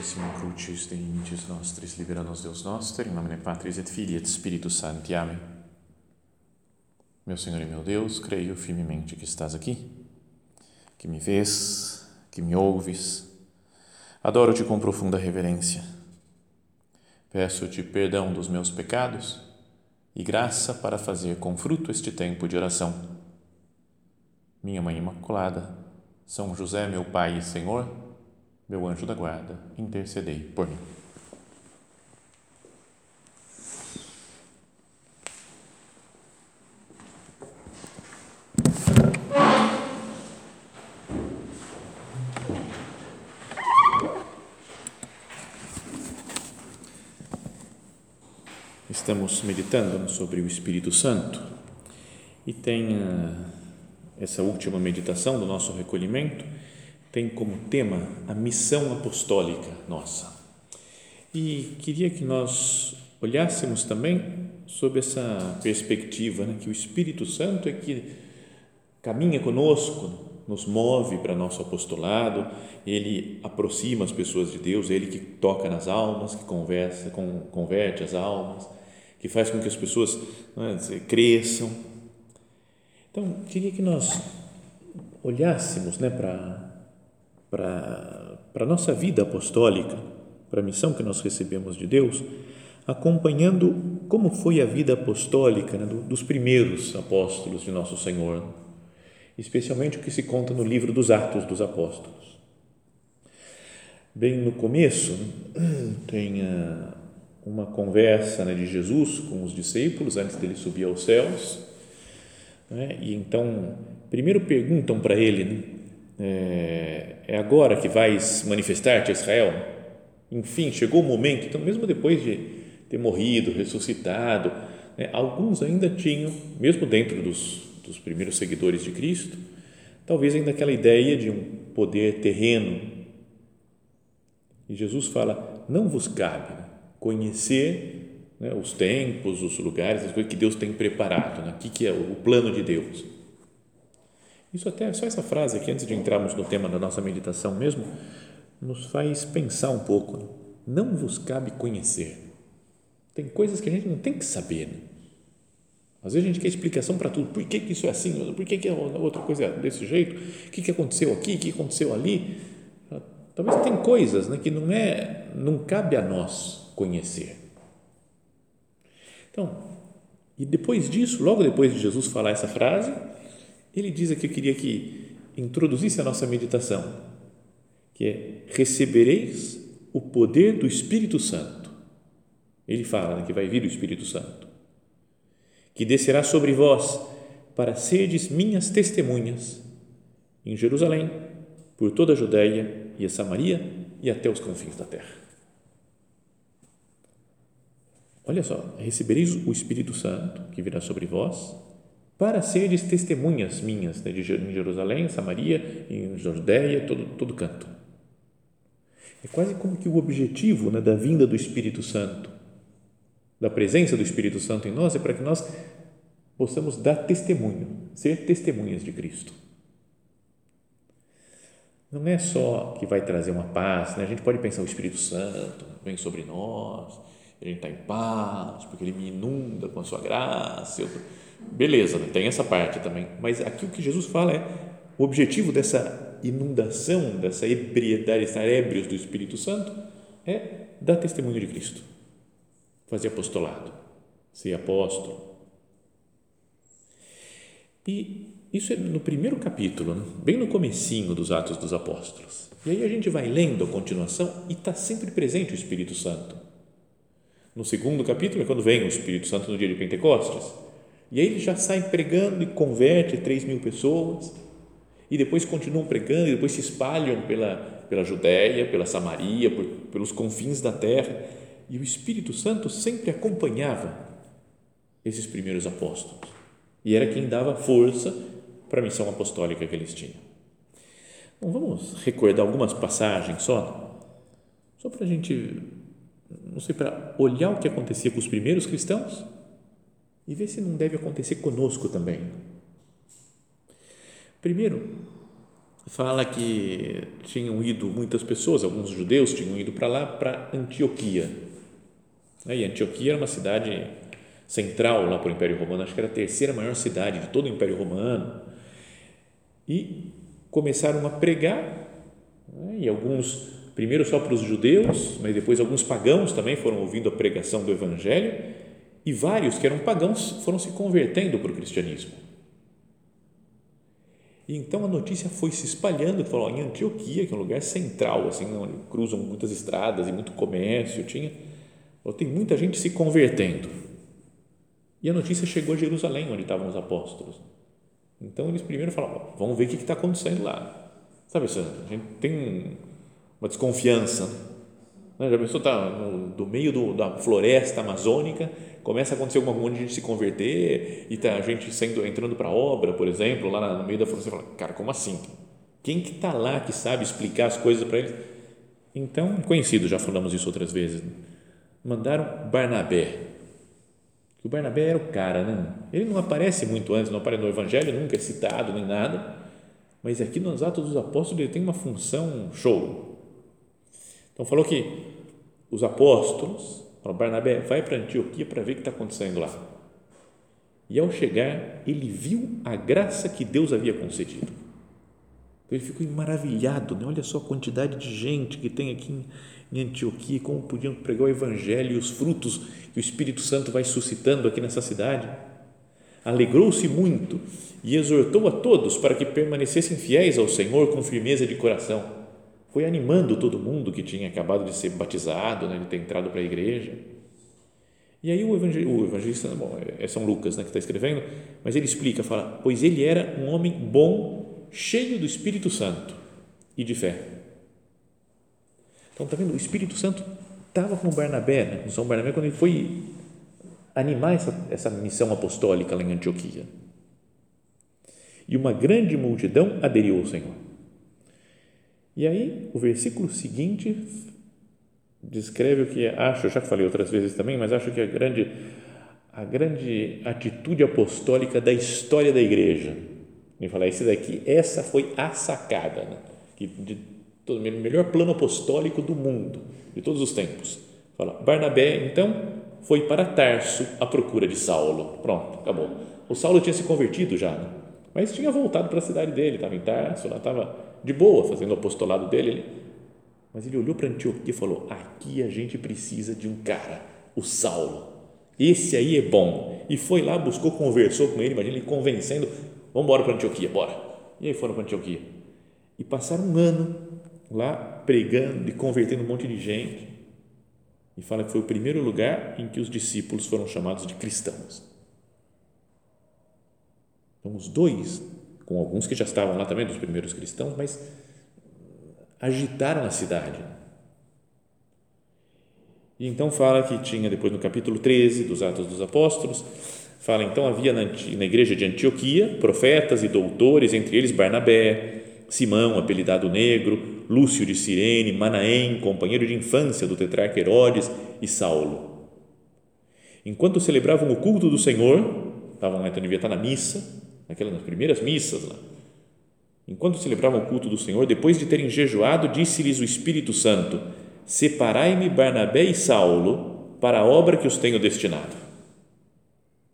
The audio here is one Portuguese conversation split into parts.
Sanctissimum Crucis de iniciis nostris, libera nos Deus em nome de Patris et Filii et Spiritus Sancti. Amém. Meu Senhor e meu Deus, creio firmemente que estás aqui, que me vês, que me ouves. Adoro-te com profunda reverência. Peço-te perdão dos meus pecados e graça para fazer com fruto este tempo de oração. Minha Mãe Imaculada, São José, meu Pai e Senhor, meu anjo da guarda, intercedei por mim. Estamos meditando sobre o Espírito Santo e tem uh, essa última meditação do nosso recolhimento tem como tema a missão apostólica nossa. E queria que nós olhássemos também sob essa perspectiva, né, que o Espírito Santo é que caminha conosco, nos move para nosso apostolado, ele aproxima as pessoas de Deus, ele que toca nas almas, que conversa, com, converte as almas, que faz com que as pessoas né, cresçam. Então, queria que nós olhássemos né, para para, para a nossa vida apostólica, para a missão que nós recebemos de Deus, acompanhando como foi a vida apostólica né, dos primeiros apóstolos de Nosso Senhor, especialmente o que se conta no livro dos Atos dos Apóstolos. Bem no começo, tem ah, uma conversa né, de Jesus com os discípulos antes dele subir aos céus, né, e então, primeiro perguntam para ele, né, é, é agora que vais manifestar-te a Israel? Enfim, chegou o momento, então, mesmo depois de ter morrido, ressuscitado, né, alguns ainda tinham, mesmo dentro dos, dos primeiros seguidores de Cristo, talvez ainda aquela ideia de um poder terreno. E Jesus fala: não vos cabe conhecer né, os tempos, os lugares, as coisas que Deus tem preparado, né, o que é o plano de Deus. Isso até, só essa frase aqui, antes de entrarmos no tema da nossa meditação mesmo, nos faz pensar um pouco. Né? Não vos cabe conhecer. Tem coisas que a gente não tem que saber. Né? Às vezes a gente quer explicação para tudo. Por que, que isso é assim? Por que, que a outra coisa é desse jeito? O que, que aconteceu aqui? O que aconteceu ali? Talvez tem coisas né, que não é, não cabe a nós conhecer. Então, e depois disso, logo depois de Jesus falar essa frase, ele diz aqui, eu queria que introduzisse a nossa meditação, que é recebereis o poder do Espírito Santo. Ele fala né, que vai vir o Espírito Santo, que descerá sobre vós para serdes minhas testemunhas em Jerusalém, por toda a Judéia e a Samaria e até os confins da terra. Olha só, recebereis o Espírito Santo que virá sobre vós para seres testemunhas minhas né, de Jerusalém, Samaria, em Judéia, todo, todo canto. É quase como que o objetivo né, da vinda do Espírito Santo, da presença do Espírito Santo em nós, é para que nós possamos dar testemunho, ser testemunhas de Cristo. Não é só que vai trazer uma paz, né? a gente pode pensar o Espírito Santo vem sobre nós, ele está em paz, porque ele me inunda com a sua graça. Eu, Beleza, tem essa parte também, mas aqui o que Jesus fala é o objetivo dessa inundação, dessa ebriedade, estar ébrios do Espírito Santo é dar testemunho de Cristo, fazer apostolado, ser apóstolo. E isso é no primeiro capítulo, né? bem no comecinho dos Atos dos Apóstolos. E aí a gente vai lendo a continuação e está sempre presente o Espírito Santo. No segundo capítulo é quando vem o Espírito Santo no dia de Pentecostes e aí ele já sai pregando e converte 3 mil pessoas, e depois continuam pregando, e depois se espalham pela, pela Judéia, pela Samaria, por, pelos confins da terra, e o Espírito Santo sempre acompanhava esses primeiros apóstolos, e era quem dava força para a missão apostólica que eles tinham. Vamos recordar algumas passagens só, só para a gente, não sei, para olhar o que acontecia com os primeiros cristãos e ver se não deve acontecer conosco também. Primeiro, fala que tinham ido muitas pessoas, alguns judeus tinham ido para lá, para Antioquia. E Antioquia era uma cidade central lá para o Império Romano, acho que era a terceira maior cidade de todo o Império Romano. E começaram a pregar, né, e alguns, primeiro só para os judeus, mas depois alguns pagãos também foram ouvindo a pregação do Evangelho, e vários que eram pagãos foram se convertendo para o cristianismo. E então a notícia foi se espalhando, falou em Antioquia, que é um lugar central, assim, onde cruzam muitas estradas e muito comércio, tinha, falou, tem muita gente se convertendo. E a notícia chegou a Jerusalém, onde estavam os apóstolos. Então eles primeiro falaram, vamos ver o que está acontecendo lá. Sabe, a gente tem uma desconfiança. Né? Já pensou, tá no, do meio do, da floresta amazônica, começa a acontecer alguma coisa de gente se converter e tá a gente sendo entrando para a obra, por exemplo, lá no meio da floresta, você fala, cara, como assim? Quem que está lá que sabe explicar as coisas para eles? Então, conhecido, já falamos isso outras vezes, mandaram Barnabé. O Barnabé era o cara, né? Ele não aparece muito antes, não aparece no Evangelho, nunca é citado nem nada, mas aqui nos Atos dos Apóstolos ele tem uma função show. Então, falou que os apóstolos Barnabé, vai para Antioquia para ver o que está acontecendo lá. E ao chegar, ele viu a graça que Deus havia concedido. Então, ele ficou maravilhado, né? olha só a quantidade de gente que tem aqui em Antioquia, como podiam pregar o Evangelho e os frutos que o Espírito Santo vai suscitando aqui nessa cidade. Alegrou-se muito e exortou a todos para que permanecessem fiéis ao Senhor com firmeza de coração foi animando todo mundo que tinha acabado de ser batizado, né, de ter entrado para a igreja. E aí o, evangelista, bom, é São Lucas né, que está escrevendo, mas ele explica, fala, pois ele era um homem bom, cheio do Espírito Santo e de fé. Então, está vendo? O Espírito Santo estava com Barnabé, né, com São Barnabé, quando ele foi animar essa, essa missão apostólica lá em Antioquia. E uma grande multidão aderiu ao Senhor. E aí, o versículo seguinte descreve o que acho, já falei outras vezes também, mas acho que a grande, a grande atitude apostólica da história da igreja. Me falar, esse daqui, essa foi a sacada, né? que de todo, melhor plano apostólico do mundo, de todos os tempos. Fala, Barnabé, então, foi para Tarso à procura de Saulo. Pronto, acabou. O Saulo tinha se convertido já, né? mas tinha voltado para a cidade dele, estava em Tarso, lá estava de boa, fazendo o apostolado dele. Mas ele olhou para Antioquia e falou: aqui a gente precisa de um cara, o Saulo. Esse aí é bom. E foi lá, buscou, conversou com ele, imagina ele convencendo: vamos embora para Antioquia, bora. E aí foram para Antioquia. E passaram um ano lá pregando e convertendo um monte de gente. E fala que foi o primeiro lugar em que os discípulos foram chamados de cristãos. Então, os dois com alguns que já estavam lá também, dos primeiros cristãos, mas agitaram a cidade. E então fala que tinha, depois no capítulo 13 dos Atos dos Apóstolos, fala então havia na, na igreja de Antioquia profetas e doutores, entre eles Barnabé, Simão, apelidado Negro, Lúcio de Cirene, Manaém, companheiro de infância do tetrarca Herodes e Saulo. Enquanto celebravam o culto do Senhor, estavam lá, então devia estar na missa, naquelas nas primeiras missas lá. Enquanto celebravam o culto do Senhor, depois de terem jejuado, disse-lhes o Espírito Santo: Separai-me Barnabé e Saulo para a obra que os tenho destinado.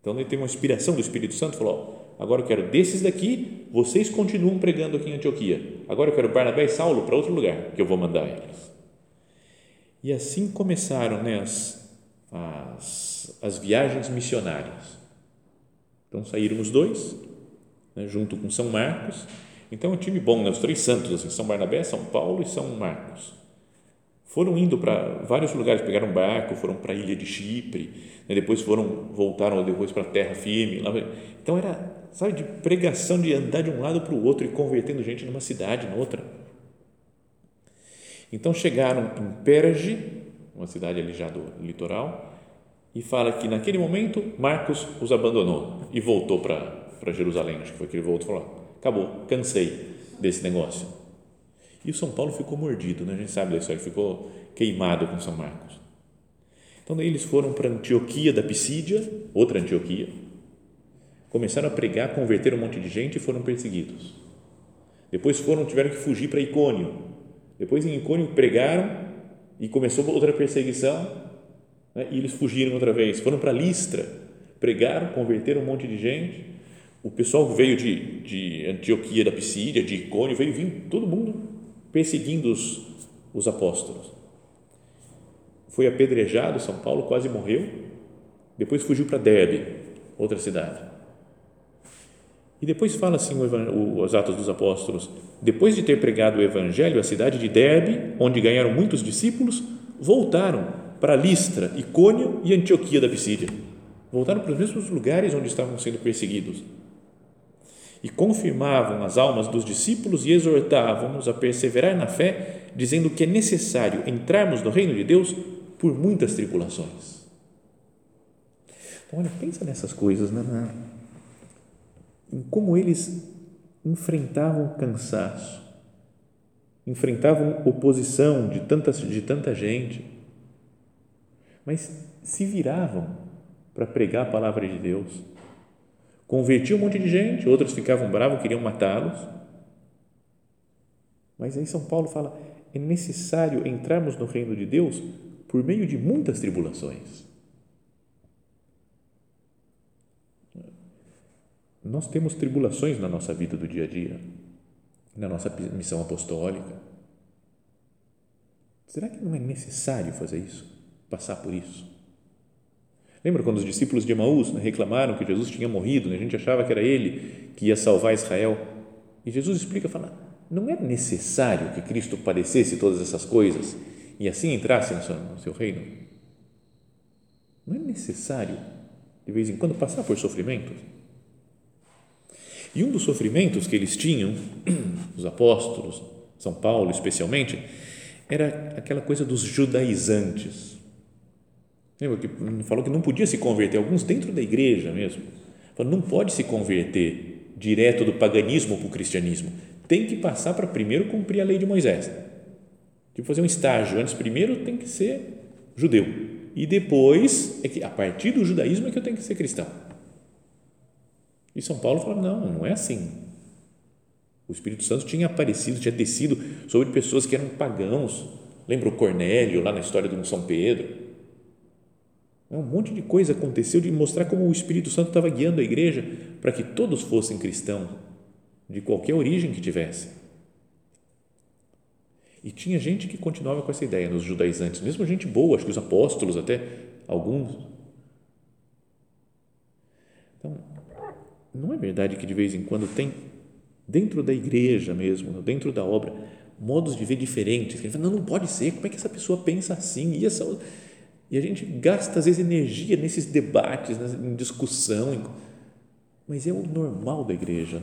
Então ele tem uma inspiração do Espírito Santo, falou: agora eu quero desses daqui, vocês continuam pregando aqui em Antioquia. Agora eu quero Barnabé e Saulo para outro lugar que eu vou mandar eles. E assim começaram né, as, as, as viagens missionárias. Então saíram os dois, né, junto com São Marcos. Então, é um time bom, né, os três santos, assim, São Barnabé, São Paulo e São Marcos. Foram indo para vários lugares, pegaram barco, foram para a ilha de Chipre, né, depois foram, voltaram depois para a terra firme. Lá, então, era, sabe, de pregação, de andar de um lado para o outro e convertendo gente numa cidade, noutra. Então, chegaram em Perge, uma cidade ali já do litoral, e fala que naquele momento Marcos os abandonou e voltou para para Jerusalém, acho que foi que ele voltou e falou: acabou, cansei desse negócio. E o São Paulo ficou mordido, né? a gente sabe disso, ele ficou queimado com São Marcos. Então, daí eles foram para Antioquia da Pisídia, outra Antioquia, começaram a pregar, converteram um monte de gente e foram perseguidos. Depois foram, tiveram que fugir para Icônio. Depois em Icônio pregaram e começou outra perseguição né? e eles fugiram outra vez. Foram para Listra, pregaram, converteram um monte de gente. O pessoal veio de, de Antioquia da Pisídia, de Icônio, veio vindo todo mundo perseguindo os, os apóstolos. Foi apedrejado, São Paulo quase morreu. Depois fugiu para Derbe, outra cidade. E depois fala assim os Atos dos Apóstolos: depois de ter pregado o Evangelho à cidade de Derbe, onde ganharam muitos discípulos, voltaram para Listra, Icônio e Antioquia da Pisídia. Voltaram para os mesmos lugares onde estavam sendo perseguidos. E confirmavam as almas dos discípulos e exortavam-nos a perseverar na fé, dizendo que é necessário entrarmos no reino de Deus por muitas tribulações. Então, olha, pensa nessas coisas, né? em como eles enfrentavam cansaço, enfrentavam oposição de, tantas, de tanta gente, mas se viravam para pregar a palavra de Deus. Convertiam um monte de gente, outros ficavam bravos, queriam matá-los. Mas aí São Paulo fala: é necessário entrarmos no reino de Deus por meio de muitas tribulações. Nós temos tribulações na nossa vida do dia a dia, na nossa missão apostólica. Será que não é necessário fazer isso? Passar por isso? Lembra quando os discípulos de Emaús né, reclamaram que Jesus tinha morrido, né? a gente achava que era ele que ia salvar Israel. E Jesus explica, fala, não é necessário que Cristo padecesse todas essas coisas e assim entrasse no seu, no seu reino? Não é necessário, de vez em quando, passar por sofrimentos? E um dos sofrimentos que eles tinham, os apóstolos, São Paulo especialmente, era aquela coisa dos judaizantes. Lembra que falou que não podia se converter, alguns dentro da igreja mesmo. Falou, não pode se converter direto do paganismo para o cristianismo. Tem que passar para primeiro cumprir a lei de Moisés. Tipo, fazer um estágio. Antes, primeiro tem que ser judeu. E depois, é que a partir do judaísmo é que eu tenho que ser cristão. E São Paulo fala: não, não é assim. O Espírito Santo tinha aparecido, tinha descido sobre pessoas que eram pagãos. Lembra o Cornélio lá na história do São Pedro? Um monte de coisa aconteceu de mostrar como o Espírito Santo estava guiando a igreja para que todos fossem cristãos, de qualquer origem que tivesse. E tinha gente que continuava com essa ideia nos judaizantes, mesmo gente boa, acho que os apóstolos até, alguns. Então, não é verdade que de vez em quando tem, dentro da igreja mesmo, dentro da obra, modos de ver diferentes? Não, não pode ser, como é que essa pessoa pensa assim? E, essa, e a gente gasta, às vezes, energia nesses debates, em discussão, mas é o normal da igreja.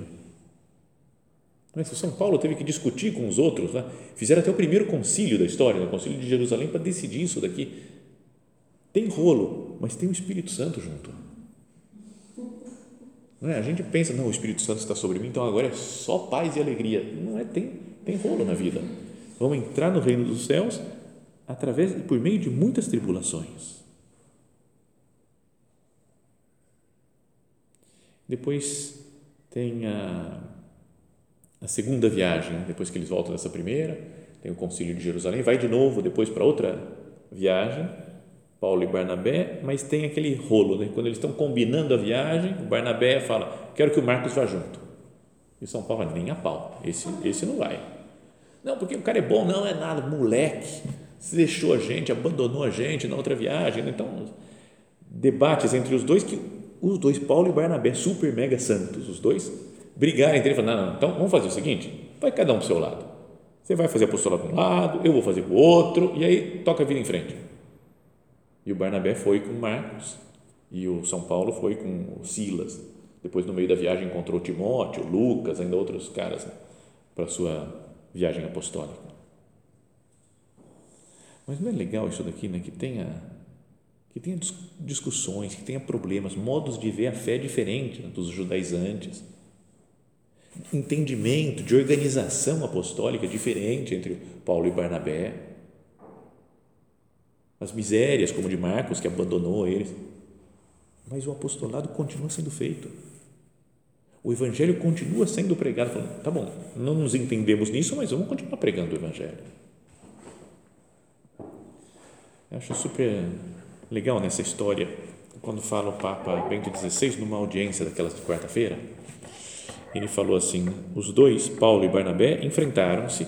O São Paulo teve que discutir com os outros, né? fizeram até o primeiro concílio da história, o concílio de Jerusalém, para decidir isso daqui. Tem rolo, mas tem o Espírito Santo junto. Não é? A gente pensa, não, o Espírito Santo está sobre mim, então agora é só paz e alegria. Não é, tem, tem rolo na vida. Vamos entrar no reino dos céus através por meio de muitas tribulações. Depois tem a, a segunda viagem, depois que eles voltam dessa primeira, tem o concílio de Jerusalém, vai de novo depois para outra viagem Paulo e Barnabé, mas tem aquele rolo, né? quando eles estão combinando a viagem, o Barnabé fala, quero que o Marcos vá junto. E São Paulo fala, nem a pau, esse, esse não vai. Não, porque o cara é bom, não é nada, moleque, deixou a gente, abandonou a gente na outra viagem. Né? Então, debates entre os dois, que os dois, Paulo e Barnabé, super mega santos, os dois, brigarem entre eles, não, não, então vamos fazer o seguinte, vai cada um para o seu lado. Você vai fazer apostolado para um lado, eu vou fazer para o outro, e aí toca a vida em frente. E o Barnabé foi com Marcos e o São Paulo foi com o Silas. Depois, no meio da viagem, encontrou Timóteo, Lucas, ainda outros caras né, para a sua viagem apostólica. Mas não é legal isso daqui, né? Que tenha, que tenha discussões, que tenha problemas, modos de ver a fé diferente né, dos judaizantes, entendimento de organização apostólica diferente entre Paulo e Barnabé as misérias, como de Marcos, que abandonou eles. Mas o apostolado continua sendo feito. o Evangelho continua sendo pregado. Falando, tá bom, não nos entendemos nisso, mas vamos continuar pregando o Evangelho. Eu acho super legal nessa história, quando fala o Papa Bento XVI, numa audiência daquela quarta-feira, ele falou assim: os dois, Paulo e Barnabé, enfrentaram-se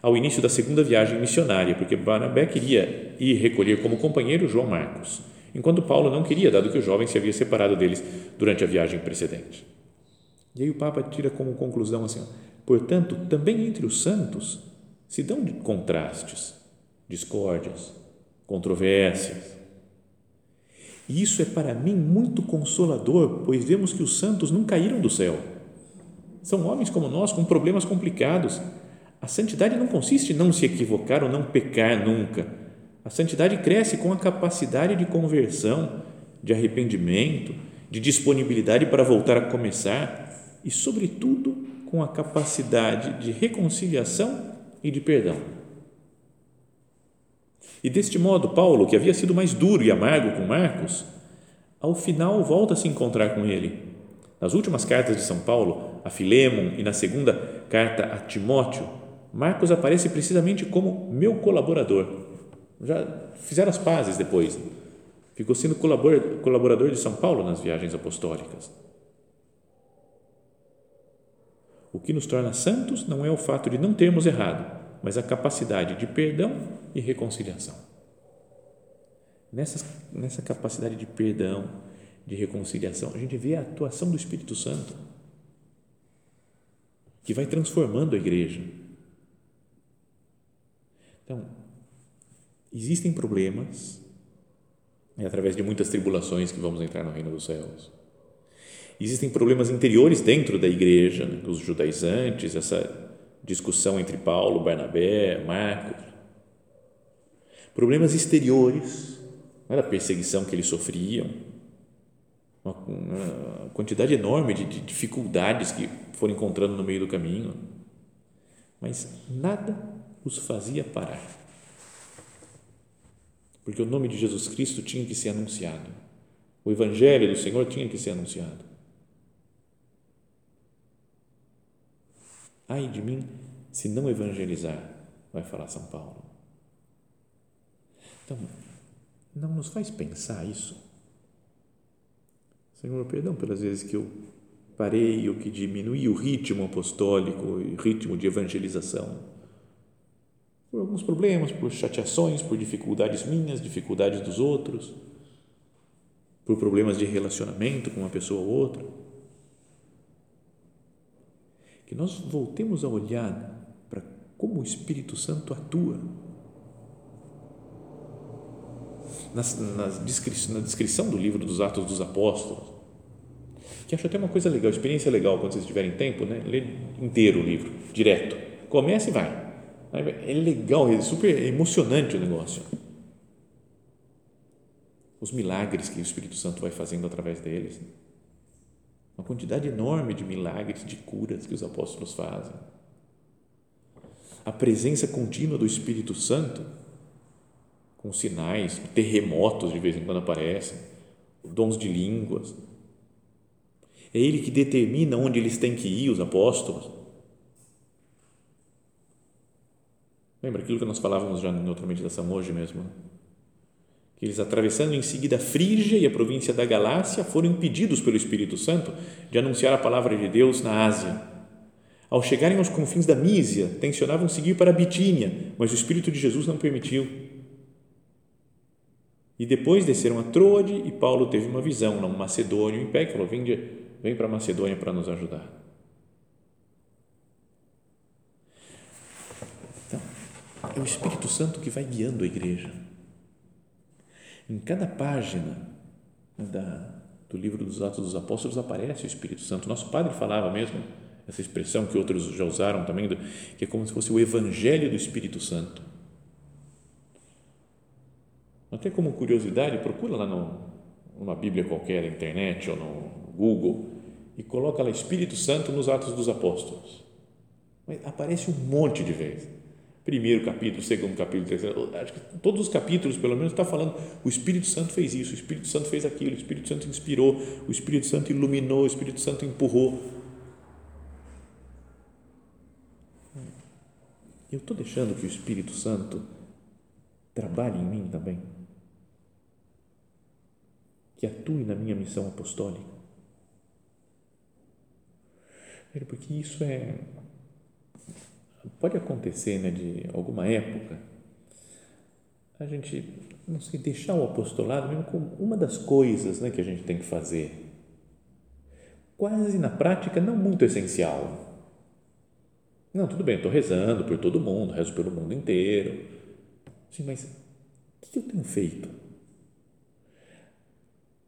ao início da segunda viagem missionária, porque Barnabé queria ir recolher como companheiro João Marcos, enquanto Paulo não queria, dado que o jovem se havia separado deles durante a viagem precedente. E aí o Papa tira como conclusão assim: portanto, também entre os santos se dão contrastes, discórdias, controvérsias. E isso é para mim muito consolador, pois vemos que os santos não caíram do céu. São homens como nós, com problemas complicados. A santidade não consiste em não se equivocar ou não pecar nunca. A santidade cresce com a capacidade de conversão, de arrependimento, de disponibilidade para voltar a começar e, sobretudo, com a capacidade de reconciliação e de perdão. E deste modo, Paulo, que havia sido mais duro e amargo com Marcos, ao final volta a se encontrar com ele. Nas últimas cartas de São Paulo, a Filemon e na segunda carta a Timóteo, Marcos aparece precisamente como meu colaborador. Já fizeram as pazes depois. Ficou sendo colaborador de São Paulo nas viagens apostólicas. O que nos torna santos não é o fato de não termos errado, mas a capacidade de perdão e reconciliação. Nessa, nessa capacidade de perdão, de reconciliação, a gente vê a atuação do Espírito Santo, que vai transformando a igreja. Então, existem problemas, é através de muitas tribulações que vamos entrar no reino dos céus Existem problemas interiores dentro da igreja, né, os judaizantes, essa discussão entre Paulo, Barnabé, Marcos. Problemas exteriores, né, a perseguição que eles sofriam, uma, uma quantidade enorme de, de dificuldades que foram encontrando no meio do caminho, mas nada os fazia parar, porque o nome de Jesus Cristo tinha que ser anunciado, o Evangelho do Senhor tinha que ser anunciado. Ai de mim se não evangelizar, vai falar São Paulo. Então, não nos faz pensar isso. Senhor, perdão pelas vezes que eu parei ou que diminuí o ritmo apostólico, o ritmo de evangelização. Por alguns problemas, por chateações, por dificuldades minhas, dificuldades dos outros, por problemas de relacionamento com uma pessoa ou outra que nós voltemos a olhar para como o Espírito Santo atua. Na, na, descrição, na descrição do livro dos Atos dos Apóstolos, que acho até uma coisa legal, experiência legal quando vocês tiverem tempo, né? Ler inteiro o livro, direto. Começa e vai. É legal, é super emocionante o negócio. Os milagres que o Espírito Santo vai fazendo através deles. Uma quantidade enorme de milagres, de curas que os apóstolos fazem. A presença contínua do Espírito Santo, com sinais, terremotos de vez em quando aparecem, dons de línguas. É Ele que determina onde eles têm que ir, os apóstolos. Lembra aquilo que nós falávamos já em outra meditação hoje mesmo? Eles, atravessando em seguida a Frígia e a província da Galácia, foram impedidos pelo Espírito Santo de anunciar a palavra de Deus na Ásia. Ao chegarem aos confins da Mísia, tensionavam seguir para a Bitínia, mas o Espírito de Jesus não permitiu. E depois desceram a Troade e Paulo teve uma visão, um macedônio em pé, que falou: vem, vem para a Macedônia para nos ajudar. Então, é o Espírito Santo que vai guiando a igreja em cada página da, do livro dos Atos dos Apóstolos aparece o Espírito Santo. Nosso padre falava mesmo essa expressão que outros já usaram também, que é como se fosse o Evangelho do Espírito Santo. Até como curiosidade, procura lá no, numa Bíblia qualquer, na internet ou no Google, e coloca lá Espírito Santo nos Atos dos Apóstolos. Mas aparece um monte de vezes Primeiro capítulo, segundo capítulo, terceiro, acho que todos os capítulos, pelo menos, está falando o Espírito Santo fez isso, o Espírito Santo fez aquilo, o Espírito Santo inspirou, o Espírito Santo iluminou, o Espírito Santo empurrou. Eu estou deixando que o Espírito Santo trabalhe em mim também, que atue na minha missão apostólica. Porque isso é Pode acontecer, né, de alguma época, a gente, não sei, deixar o apostolado mesmo como uma das coisas né, que a gente tem que fazer. Quase na prática, não muito essencial não, tudo bem, estou rezando por todo mundo, rezo pelo mundo inteiro. Sim, mas o que eu tenho feito?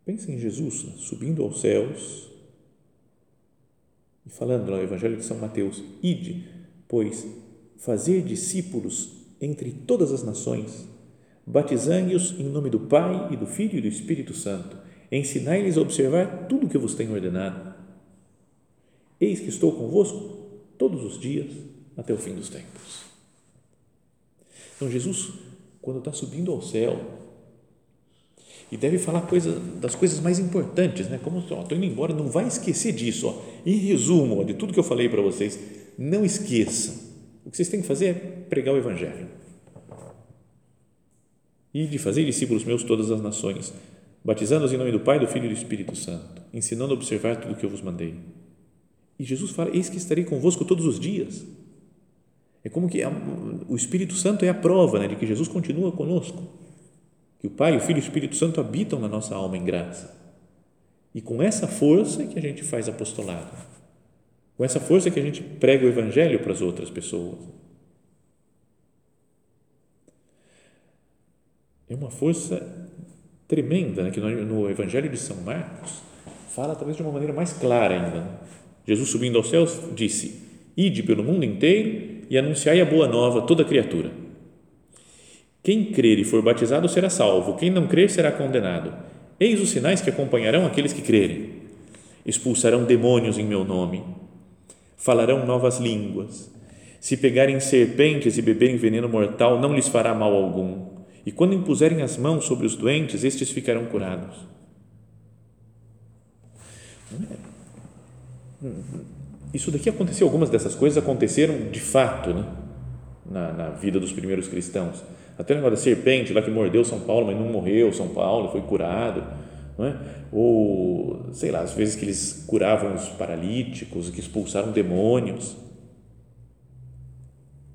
Pensa em Jesus subindo aos céus e falando no Evangelho de São Mateus: Ide, pois, fazer discípulos entre todas as nações, batizando-os em nome do Pai e do Filho e do Espírito Santo, ensinai-lhes a observar tudo o que vos tenho ordenado. Eis que estou convosco todos os dias até o fim dos tempos. Então, Jesus, quando está subindo ao céu, e deve falar coisa, das coisas mais importantes, né? Como estou indo embora, não vai esquecer disso. Ó. Em resumo, ó, de tudo que eu falei para vocês, não esqueçam. O que vocês têm que fazer é pregar o Evangelho. E de fazer discípulos meus todas as nações, batizando-os em nome do Pai, do Filho e do Espírito Santo, ensinando a observar tudo o que eu vos mandei e Jesus fala: Eis que estarei convosco todos os dias. É como que o Espírito Santo é a prova né, de que Jesus continua conosco, que o Pai, o Filho e o Espírito Santo habitam na nossa alma em graça. E com essa força é que a gente faz apostolado, com essa força que a gente prega o Evangelho para as outras pessoas. É uma força tremenda, né, que no Evangelho de São Marcos fala talvez de uma maneira mais clara ainda. Né? Jesus subindo aos céus disse: Ide pelo mundo inteiro e anunciai a boa nova a toda criatura. Quem crer e for batizado será salvo, quem não crer será condenado. Eis os sinais que acompanharão aqueles que crerem. Expulsarão demônios em meu nome, falarão novas línguas. Se pegarem serpentes e beberem veneno mortal, não lhes fará mal algum. E quando impuserem as mãos sobre os doentes, estes ficarão curados. É? Isso daqui aconteceu, algumas dessas coisas aconteceram de fato né? na, na vida dos primeiros cristãos. Até negócio da serpente lá que mordeu São Paulo, mas não morreu São Paulo, foi curado. É? Ou, sei lá, às vezes que eles curavam os paralíticos, que expulsaram demônios.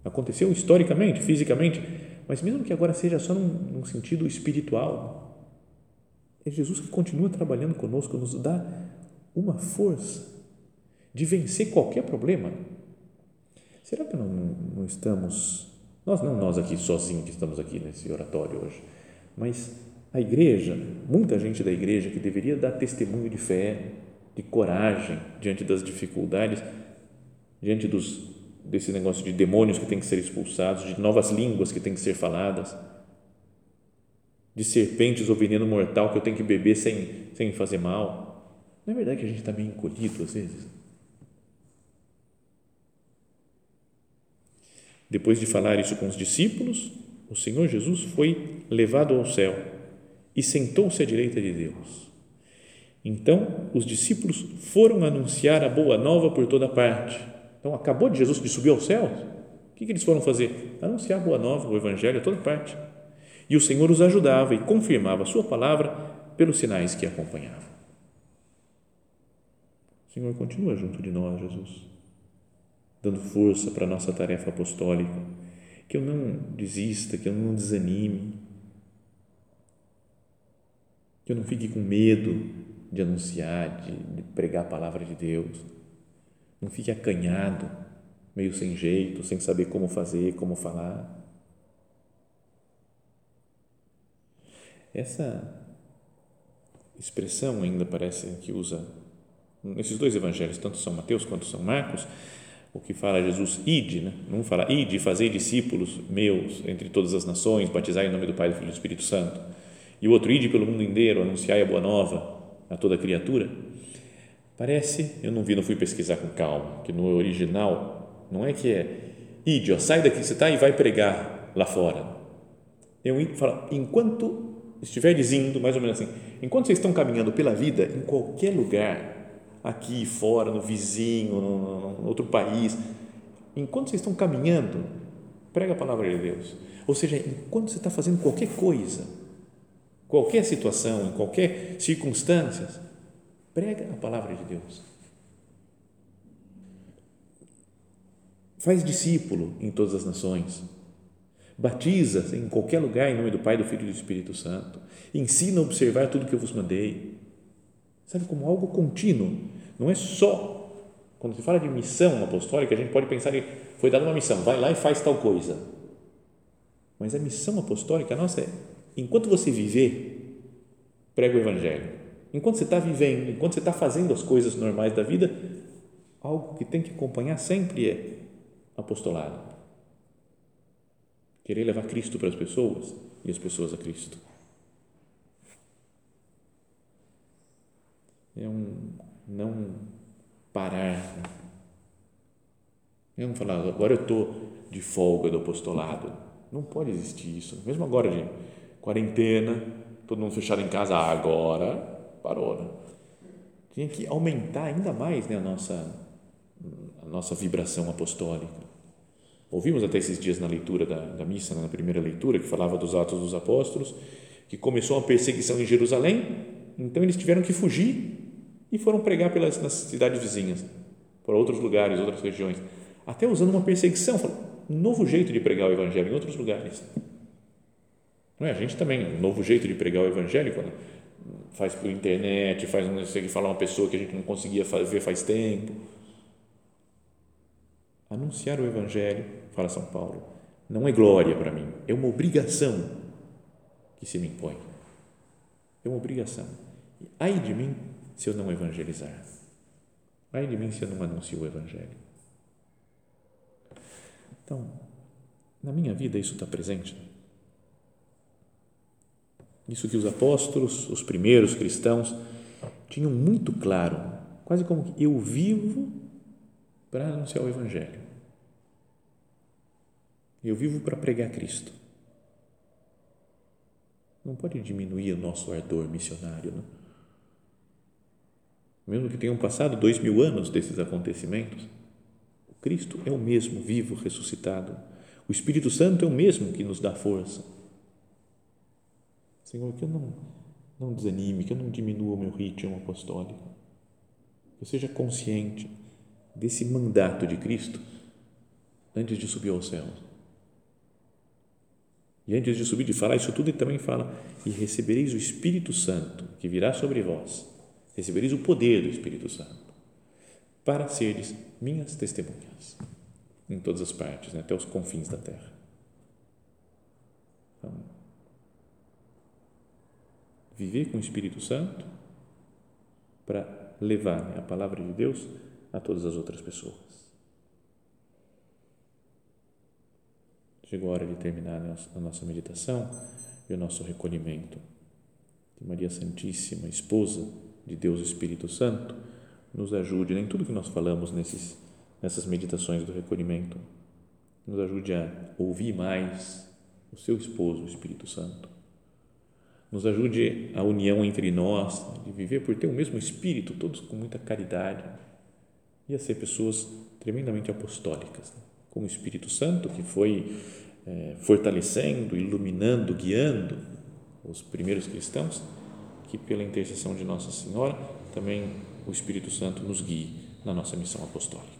Aconteceu historicamente, fisicamente, mas mesmo que agora seja só num, num sentido espiritual, é Jesus que continua trabalhando conosco, nos dá uma força de vencer qualquer problema? Será que não, não estamos, nós não nós aqui sozinhos que estamos aqui nesse oratório hoje, mas a igreja, muita gente da igreja que deveria dar testemunho de fé, de coragem diante das dificuldades, diante dos desse negócio de demônios que tem que ser expulsados, de novas línguas que tem que ser faladas, de serpentes ou veneno mortal que eu tenho que beber sem, sem fazer mal. Não é verdade que a gente está meio encolhido às vezes? Depois de falar isso com os discípulos, o Senhor Jesus foi levado ao céu e sentou-se à direita de Deus. Então, os discípulos foram anunciar a boa nova por toda parte. Então, acabou de Jesus de subir ao céu. O que, que eles foram fazer? Anunciar a boa nova, o Evangelho a toda parte. E o Senhor os ajudava e confirmava a sua palavra pelos sinais que acompanhavam. O Senhor continua junto de nós, Jesus dando força para a nossa tarefa apostólica, que eu não desista, que eu não desanime, que eu não fique com medo de anunciar, de, de pregar a palavra de Deus, não fique acanhado, meio sem jeito, sem saber como fazer, como falar. Essa expressão ainda parece que usa nesses dois evangelhos, tanto São Mateus quanto São Marcos, o que fala Jesus, ide, né? não fala ide, fazei discípulos meus entre todas as nações, batizai em nome do Pai, do Filho e do Espírito Santo. E o outro, ide pelo mundo inteiro, anunciai a boa nova a toda criatura. Parece, eu não vi, não fui pesquisar com calma, que no original não é que é ide, ó, sai daqui que você está e vai pregar lá fora. Eu falo, enquanto estiveres indo, mais ou menos assim, enquanto vocês estão caminhando pela vida, em qualquer lugar, aqui fora, no vizinho, no, no outro país, enquanto vocês estão caminhando, prega a palavra de Deus. Ou seja, enquanto você está fazendo qualquer coisa, qualquer situação, em qualquer circunstância, prega a palavra de Deus. Faz discípulo em todas as nações. Batiza em qualquer lugar em nome do Pai, do Filho e do Espírito Santo. Ensina a observar tudo que eu vos mandei. Sabe, como algo contínuo. Não é só. Quando se fala de missão apostólica, a gente pode pensar que foi dada uma missão, vai lá e faz tal coisa. Mas a missão apostólica nossa é: enquanto você viver, prega o Evangelho. Enquanto você está vivendo, enquanto você está fazendo as coisas normais da vida, algo que tem que acompanhar sempre é apostolado. Querer levar Cristo para as pessoas e as pessoas a Cristo. É um não parar. É um falar, agora eu estou de folga do apostolado. Não pode existir isso. Mesmo agora de quarentena, todo mundo fechado em casa, agora parou. Né? Tinha que aumentar ainda mais né, a, nossa, a nossa vibração apostólica. Ouvimos até esses dias na leitura da, da missa, na primeira leitura, que falava dos Atos dos Apóstolos, que começou uma perseguição em Jerusalém, então eles tiveram que fugir e foram pregar pelas nas cidades vizinhas, para outros lugares, outras regiões, até usando uma perseguição, um novo jeito de pregar o Evangelho em outros lugares. É? A gente também, um novo jeito de pregar o Evangelho, quando faz por internet, faz sei que falar uma pessoa que a gente não conseguia ver faz tempo Anunciar o Evangelho, fala São Paulo, não é glória para mim, é uma obrigação que se me impõe. É uma obrigação. E ai de mim se eu não evangelizar. Ai de mim se eu não anuncio o Evangelho. Então, na minha vida isso está presente. Isso que os apóstolos, os primeiros cristãos, tinham muito claro, quase como que eu vivo para anunciar o Evangelho. Eu vivo para pregar Cristo. Não pode diminuir o nosso ardor missionário, não? Mesmo que tenham passado dois mil anos desses acontecimentos, o Cristo é o mesmo, vivo, ressuscitado. O Espírito Santo é o mesmo que nos dá força. Senhor, que eu não, não desanime, que eu não diminua o meu ritmo apostólico, que eu seja consciente desse mandato de Cristo antes de subir ao céu. E antes de subir, de falar isso tudo, ele também fala: E recebereis o Espírito Santo que virá sobre vós, recebereis o poder do Espírito Santo, para seres minhas testemunhas em todas as partes, né, até os confins da terra. Então, viver com o Espírito Santo para levar né, a palavra de Deus a todas as outras pessoas. Chegou a hora de terminar a nossa meditação e o nosso recolhimento. Que Maria Santíssima, esposa de Deus Espírito Santo, nos ajude em tudo que nós falamos nesses, nessas meditações do recolhimento. Nos ajude a ouvir mais o seu esposo, o Espírito Santo. Nos ajude a união entre nós, de viver por ter o mesmo Espírito, todos com muita caridade ia ser pessoas tremendamente apostólicas, né? com o Espírito Santo que foi é, fortalecendo, iluminando, guiando os primeiros cristãos, que pela intercessão de Nossa Senhora também o Espírito Santo nos guie na nossa missão apostólica.